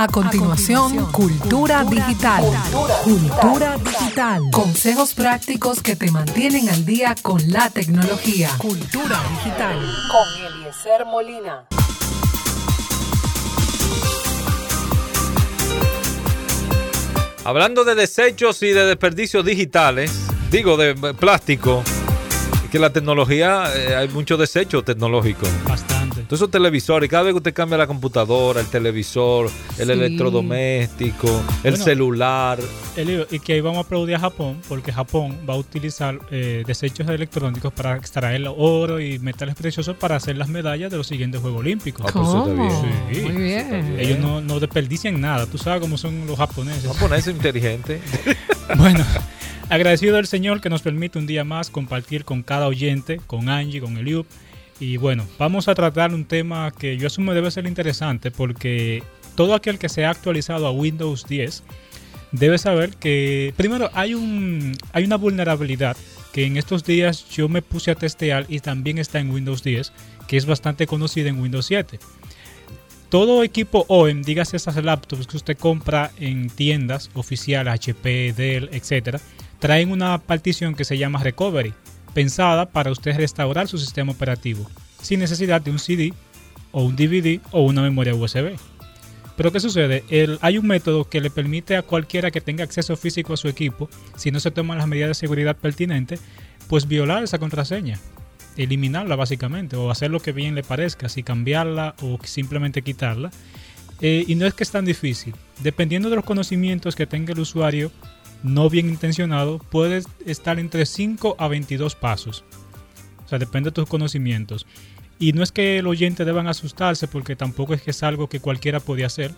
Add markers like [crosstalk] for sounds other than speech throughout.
A continuación, Cultura, Digital. Cultura, Digital. Consejos prácticos que te mantienen al día con la tecnología. Cultura Digital. Con Eliezer Molina. Hablando de desechos y de desperdicios digitales, digo de plástico, que la tecnología, eh, hay mucho desecho tecnológico. Bastante. Entonces esos televisores, cada vez que usted cambia la computadora, el televisor, el electrodoméstico, el celular. y que ahí vamos a aplaudir a Japón, porque Japón va a utilizar eh, desechos electrónicos para extraer el oro y metales preciosos para hacer las medallas de los siguientes Juegos Olímpicos. Ah, pues eso está bien. Sí. Muy bien. Ellos no, no desperdician nada. Tú sabes cómo son los japoneses. Japoneses inteligentes. [laughs] Bueno, agradecido al Señor que nos permite un día más compartir con cada oyente, con Angie, con Eliub. Y bueno, vamos a tratar un tema que yo asumo debe ser interesante porque todo aquel que se ha actualizado a Windows 10 debe saber que primero hay, un, hay una vulnerabilidad que en estos días yo me puse a testear y también está en Windows 10, que es bastante conocida en Windows 7 todo equipo OEM, dígase esas laptops que usted compra en tiendas oficiales, HP, Dell, etcétera, traen una partición que se llama Recovery, pensada para usted restaurar su sistema operativo, sin necesidad de un CD o un DVD o una memoria USB. Pero ¿qué sucede? El- hay un método que le permite a cualquiera que tenga acceso físico a su equipo, si no se toman las medidas de seguridad pertinentes, pues violar esa contraseña, eliminarla básicamente, o hacer lo que bien le parezca, si cambiarla o simplemente quitarla. Eh, y no es que es tan difícil. Dependiendo de los conocimientos que tenga el usuario no bien intencionado, puede estar entre 5 a 22 pasos. O sea, depende de tus conocimientos. Y no es que el oyente deban asustarse porque tampoco es que es algo que cualquiera puede hacer.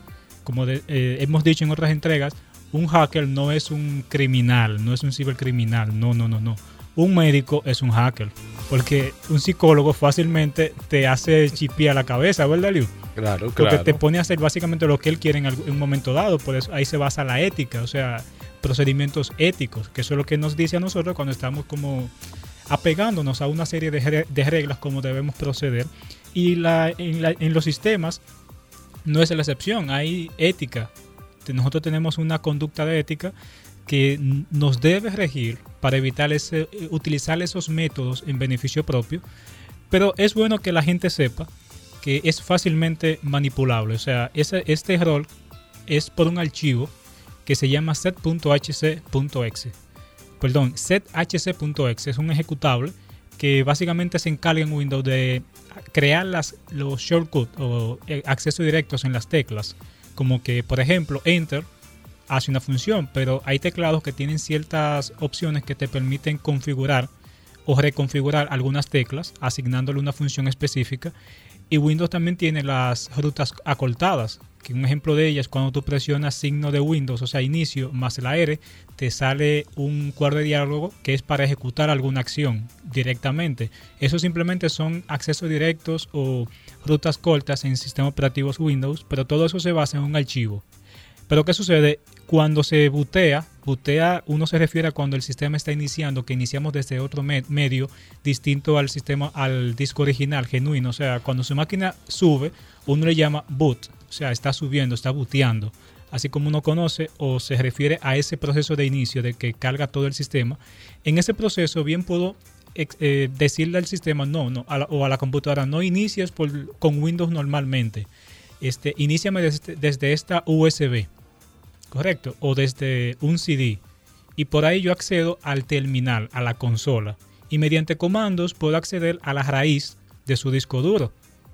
Como de- eh, hemos dicho en otras entregas, un hacker no es un criminal, no es un cibercriminal, no, no, no, no. Un médico es un hacker, porque un psicólogo fácilmente te hace chipear la cabeza, ¿verdad, Liu? Claro, Porque claro. te pone a hacer básicamente lo que él quiere en un momento dado, por eso ahí se basa la ética, o sea, procedimientos éticos, que eso es lo que nos dice a nosotros cuando estamos como apegándonos a una serie de, de reglas como debemos proceder. Y la, en, la- en los sistemas no es la excepción, hay ética. Nosotros tenemos una conducta de ética que nos debe regir para evitar ese, eh, utilizar esos métodos en beneficio propio. Pero es bueno que la gente sepa que es fácilmente manipulable. O sea, ese, este error es por un archivo que se llama set.hc.exe. Perdón, sethc.exe es un ejecutable que básicamente se encarga en Windows de crear las, los shortcuts o eh, acceso directos en las teclas. Como que, por ejemplo, Enter hace una función, pero hay teclados que tienen ciertas opciones que te permiten configurar o reconfigurar algunas teclas asignándole una función específica. Y Windows también tiene las rutas acortadas, que un ejemplo de ellas cuando tú presionas signo de Windows, o sea, inicio más la R, te sale un cuadro de diálogo que es para ejecutar alguna acción directamente. Eso simplemente son accesos directos o rutas cortas en sistemas operativos Windows, pero todo eso se basa en un archivo. Pero ¿qué sucede? Cuando se bootea, bootea uno se refiere a cuando el sistema está iniciando, que iniciamos desde otro me- medio distinto al sistema, al disco original, genuino. O sea, cuando su máquina sube, uno le llama boot. O sea, está subiendo, está booteando. Así como uno conoce o se refiere a ese proceso de inicio de que carga todo el sistema. En ese proceso bien puedo eh, decirle al sistema no, no, a la- o a la computadora, no inicies con Windows normalmente. Este, iníciame desde, desde esta USB. Correcto. O desde un CD. Y por ahí yo accedo al terminal, a la consola. Y mediante comandos puedo acceder a la raíz de su disco duro.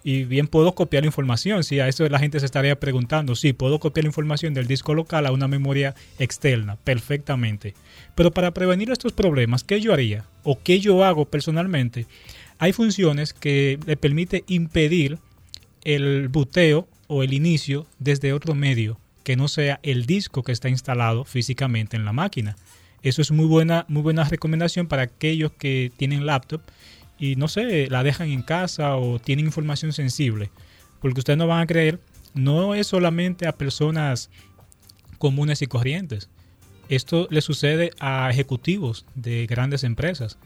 Y bien puedo copiar la información. Si a eso la gente se estaría preguntando. Sí, puedo copiar la información del disco local a una memoria externa. Perfectamente. Pero para prevenir estos problemas, ¿qué yo haría? ¿O qué yo hago personalmente? Hay funciones que le permite impedir el buteo o el inicio desde otro medio que no sea el disco que está instalado físicamente en la máquina. Eso es muy buena, muy buena recomendación para aquellos que tienen laptop y no sé, la dejan en casa o tienen información sensible. Porque ustedes no van a creer, no es solamente a personas comunes y corrientes. Esto le sucede a ejecutivos de grandes empresas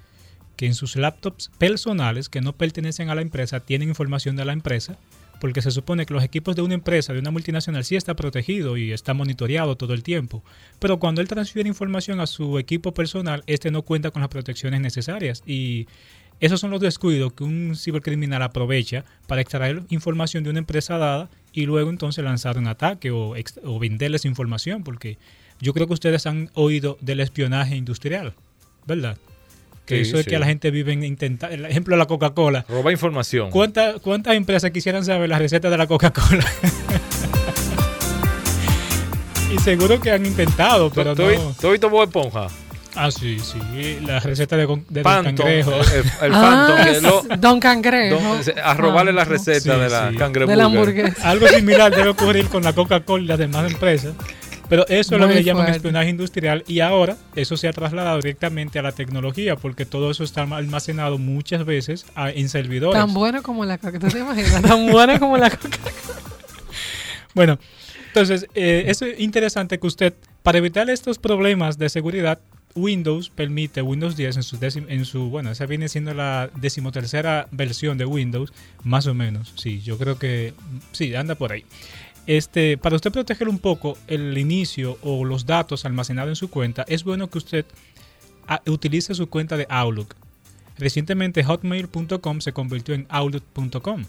que en sus laptops personales que no pertenecen a la empresa tienen información de la empresa porque se supone que los equipos de una empresa, de una multinacional, sí está protegido y está monitoreado todo el tiempo. Pero cuando él transfiere información a su equipo personal, este no cuenta con las protecciones necesarias. Y esos son los descuidos que un cibercriminal aprovecha para extraer información de una empresa dada y luego entonces lanzar un ataque o, o venderles información, porque yo creo que ustedes han oído del espionaje industrial, ¿verdad? Que eso es que la gente vive en intentar. El ejemplo de la Coca-Cola. Roba información. ¿Cuántas, ¿Cuántas empresas quisieran saber la receta de la Coca-Cola? [laughs] y seguro que han intentado, pero no. ¿Tú visto Bob Esponja? Ah, sí, sí. La receta de, de Don Cangrejo. El, ah, Don Cangrejo. a robarle la receta de la. De la hamburguesa. Algo similar debe ocurrir con la Coca-Cola y las demás empresas. Pero eso es lo que llaman espionaje industrial y ahora eso se ha trasladado directamente a la tecnología porque todo eso está almacenado muchas veces en servidores. Tan bueno como la coca, te imaginas? Tan buena como la coca. bueno, entonces eh, es interesante que usted, para evitar estos problemas de seguridad, Windows permite, Windows 10 en su, en su, bueno, esa viene siendo la decimotercera versión de Windows, más o menos, sí, yo creo que, sí, anda por ahí. Este, para usted proteger un poco el inicio o los datos almacenados en su cuenta, es bueno que usted ah, utilice su cuenta de Outlook. Recientemente hotmail.com se convirtió en outlook.com.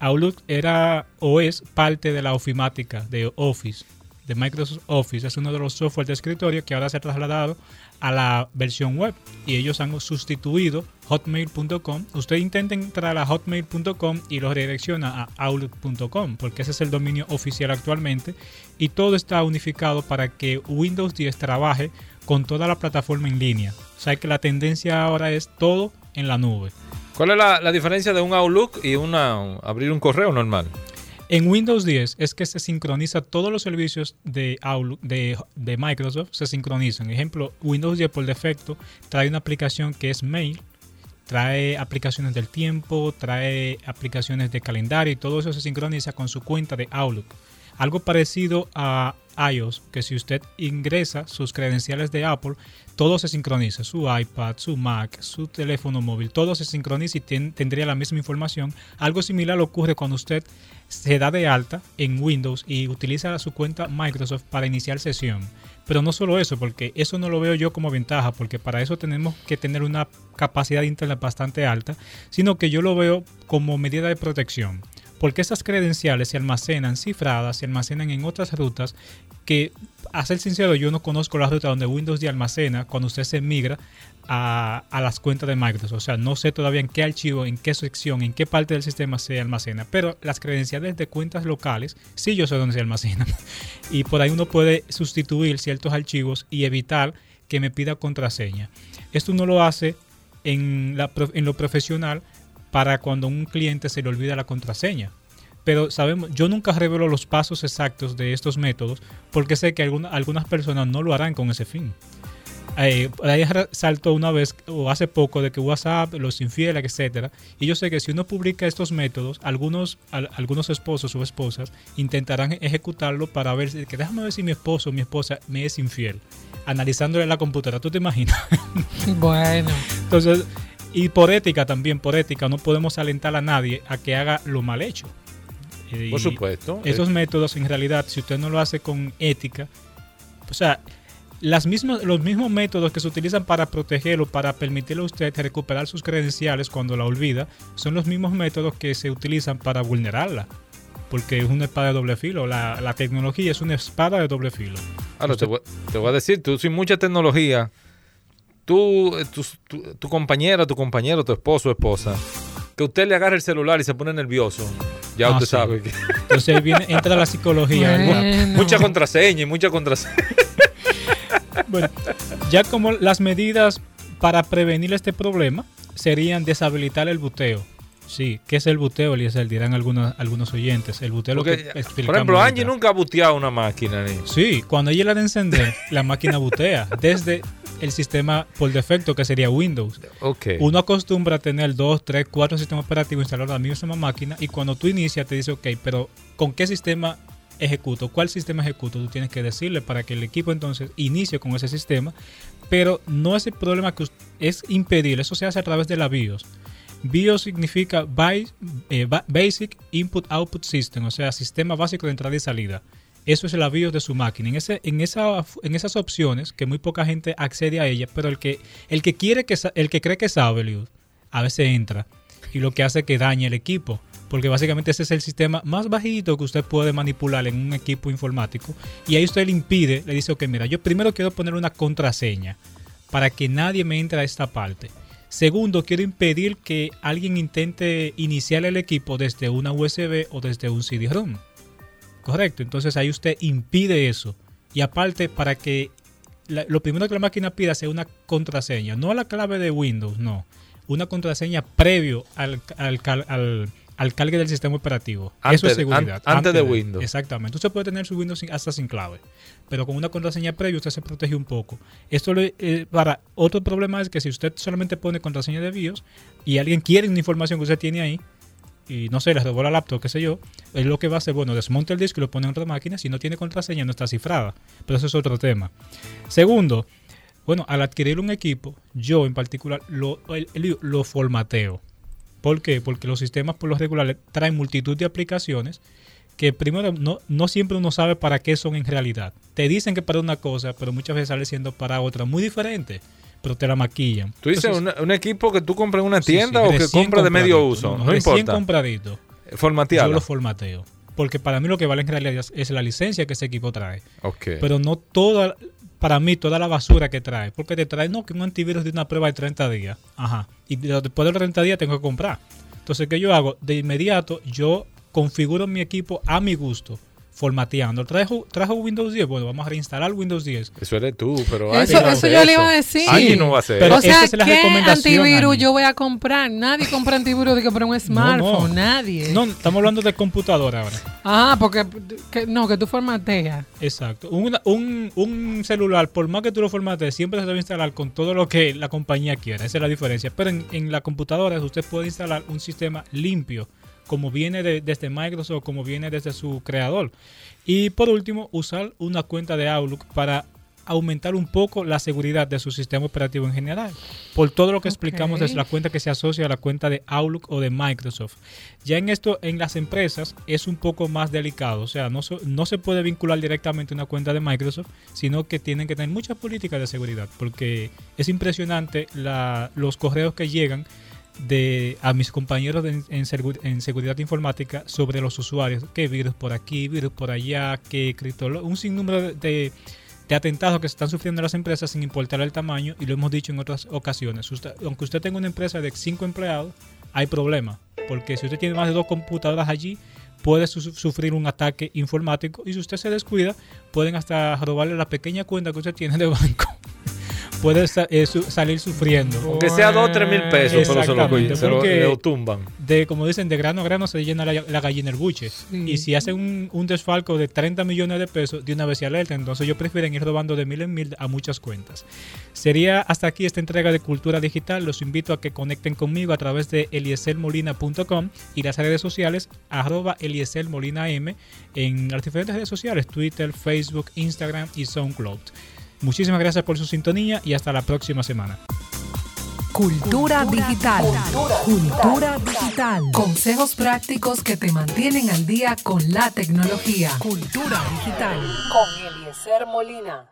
Outlook era o es parte de la ofimática de Office, de Microsoft Office. Es uno de los software de escritorio que ahora se ha trasladado a la versión web y ellos han sustituido hotmail.com. Usted intenta entrar a hotmail.com y lo redirecciona a outlook.com porque ese es el dominio oficial actualmente y todo está unificado para que Windows 10 trabaje con toda la plataforma en línea. O sea que la tendencia ahora es todo en la nube. ¿Cuál es la, la diferencia de un Outlook y una, abrir un correo normal? En Windows 10 es que se sincroniza todos los servicios de, de, Microsoft, se sincronizan. Ejemplo, Windows 10 por defecto trae una aplicación que es Mail, trae aplicaciones del tiempo, trae aplicaciones de calendario y todo eso se sincroniza con su cuenta de Outlook. Algo parecido a iOS, que si usted ingresa sus credenciales de Apple, todo se sincroniza, su iPad, su Mac, su teléfono móvil, todo se sincroniza y tendría la misma información. Algo similar ocurre cuando usted se da de alta en Windows y utiliza su cuenta Microsoft para iniciar sesión. Pero no solo eso, porque eso no lo veo yo como ventaja, porque para eso tenemos que tener una capacidad de internet bastante alta, sino que yo lo veo como medida de protección porque esas credenciales se almacenan cifradas, se almacenan en otras rutas que, a ser sincero, yo no conozco la ruta donde Windows ya almacena cuando usted se migra a, las cuentas de Microsoft. O sea, no sé todavía en qué archivo, en qué sección, en qué parte del sistema se almacena, pero las credenciales de cuentas locales sí yo sé dónde se almacenan. [laughs] y por ahí uno puede sustituir ciertos archivos y evitar que me pida contraseña. Esto uno lo hace en, lo profesional para cuando un cliente se le olvida la contraseña. Pero sabemos, yo nunca revelo los pasos exactos de estos métodos porque sé que algunas personas no lo harán con ese fin. Eh, ahí saltó una vez o hace poco de que WhatsApp, los infieles, etcétera. Y yo sé que si uno publica estos métodos, algunos, algunos esposos o esposas intentarán ejecutarlo para ver que déjame ver si mi esposo o mi esposa me es infiel. Analizándole la computadora, ¿tú te imaginas? [laughs] Bueno. Entonces, y por ética también, por ética, no podemos alentar a nadie a que haga lo mal hecho. por supuesto. Esos métodos, en realidad, si usted no lo hace con ética, o sea, las mismas, los mismos métodos que se utilizan para protegerlo, para permitirle a usted recuperar sus credenciales cuando la olvida, son los mismos métodos que se utilizan para vulnerarla. Porque es una espada de doble filo. La, tecnología es una espada de doble filo. Ahora, te, voy, te voy a decir, tú sin mucha tecnología tú, tu, tu, tu compañera, tu compañero, tu esposo o esposa, que usted le agarre el celular y se pone nervioso, ya ah, usted sabe que... Entonces viene, entra la psicología. Mucha contraseña y mucha contraseña. [laughs] bueno, ya como las medidas para prevenir este problema serían deshabilitar el buteo. Sí, ¿qué es el buteo, Eliezer? Dirán algunos, algunos oyentes. El buteo lo que Por ejemplo, Angie nunca ha buteado una máquina. Sí, cuando ella la de encender, la máquina butea. Desde el sistema por defecto, que sería Windows. Okay. Uno acostumbra a tener dos, tres, cuatro sistemas operativos instalados en la misma máquina y cuando tú inicias te dice, ok, pero ¿con qué sistema ejecuto? ¿Cuál sistema ejecuto? Tú tienes que decirle para que el equipo entonces inicie con ese sistema, pero no es el problema que es impedir, eso se hace a través de la BIOS. BIOS significa eh, Basic Input Output System, o sea, sistema básico de entrada y salida. Eso es el BIOS de su máquina. En, esas opciones, que muy poca gente accede a ellas, pero el que, el que, quiere que, el que cree que sabe, a veces entra y lo que hace es que dañe el equipo. Porque básicamente ese es el sistema más bajito que usted puede manipular en un equipo informático. Y ahí usted le impide, le dice, ok, mira, yo primero quiero poner una contraseña para que nadie me entre a esta parte. Segundo, quiero impedir que alguien intente iniciar el equipo desde una USB o desde un CD-ROM. Correcto, entonces ahí usted impide eso. Y aparte, para que lo primero que la máquina pida sea una contraseña, no la clave de Windows, no. Una contraseña previo al, al, al, al cargue del sistema operativo. Eso es seguridad. antes, de, Windows. Exactamente. Usted puede tener su Windows hasta sin clave, pero con una contraseña previa usted se protege un poco. Esto le, eh, para otro problema es que si usted solamente pone contraseña de BIOS y alguien quiere una información que usted tiene ahí y no sé, le robó la laptop, qué sé yo, es lo que va a hacer, bueno, desmonta el disco y lo pone en otra máquina. Si no tiene contraseña, no está cifrada. Pero eso es otro tema. Segundo, bueno, al adquirir un equipo, yo en particular lo, lo formateo. ¿Por qué? Porque los sistemas por lo regular traen multitud de aplicaciones que primero no, no siempre uno sabe para qué son en realidad. Te dicen que para una cosa, pero muchas veces sale siendo para otra muy diferente, pero te la maquillan. ¿Tú dices un, equipo que tú compras en una tienda o que compras de medio uso? No, no, no importa. compradito. Formateado. Yo lo formateo. Porque para mí lo que vale en realidad es la licencia que ese equipo trae. Okay. Pero no toda, para mí toda la basura que trae. Porque te trae, no, que un antivirus de una prueba de 30 días. Ajá. Y después de los 30 días tengo que comprar. Entonces, ¿qué yo hago? De inmediato yo configuro mi equipo a mi gusto formateando. ¿Trajo, ¿Trajo Windows 10? Bueno, vamos a reinstalar Windows 10. Eso eres tú, pero eso, eso yo le iba a decir. Alguien no va a hacer. Pero o sea, ¿qué antivirus yo voy a comprar? Nadie compra antivirus de que por un smartphone, nadie. No, estamos hablando de computadora ahora. Ah, porque no, que tú formateas. Exacto. un, un, celular, por más que tú lo formatees, siempre se debe instalar con todo lo que la compañía quiera. Esa es la diferencia. Pero en, en la computadora usted puede instalar un sistema limpio como viene desde Microsoft, como viene desde su creador. Y por último, usar una cuenta de Outlook para aumentar un poco la seguridad de su sistema operativo en general. Por todo lo que explicamos es la cuenta que se asocia a la cuenta de Outlook o de Microsoft. Ya en esto, en las empresas es un poco más delicado. O sea, no, no se puede vincular directamente una cuenta de Microsoft, sino que tienen que tener muchas políticas de seguridad. Porque es impresionante los correos que llegan de a mis compañeros en, en, seguridad informática sobre los usuarios, que virus por aquí, virus por allá, que un sinnúmero de, de, atentados que se están sufriendo en las empresas sin importar el tamaño y lo hemos dicho en otras ocasiones. aunque usted tenga una empresa de cinco empleados, hay problema, porque si usted tiene más de dos computadoras allí, puede sufrir un ataque informático y si usted se descuida, pueden hasta robarle la pequeña cuenta que usted tiene de banco puede eh, salir sufriendo. Aunque sea 2 o 3 mil pesos, pero se lo, se lo, tumban. De, como dicen, de grano a grano se llena la, gallina el buche. Y si hacen un, un, desfalco de 30 millones de pesos, de una vez se alerta. Entonces ellos prefieren ir robando de mil en mil a muchas cuentas. Sería hasta aquí esta entrega de Cultura Digital. Los invito a que conecten conmigo a través de elieselmolina.com y las redes sociales arroba elieselmolina m en las diferentes redes sociales, Twitter, Facebook, Instagram y SoundCloud. Muchísimas gracias por su sintonía y hasta la próxima semana. Cultura, digital. Cultura, digital. Consejos prácticos que te mantienen al día con la tecnología. Cultura digital. Con Eliezer Molina.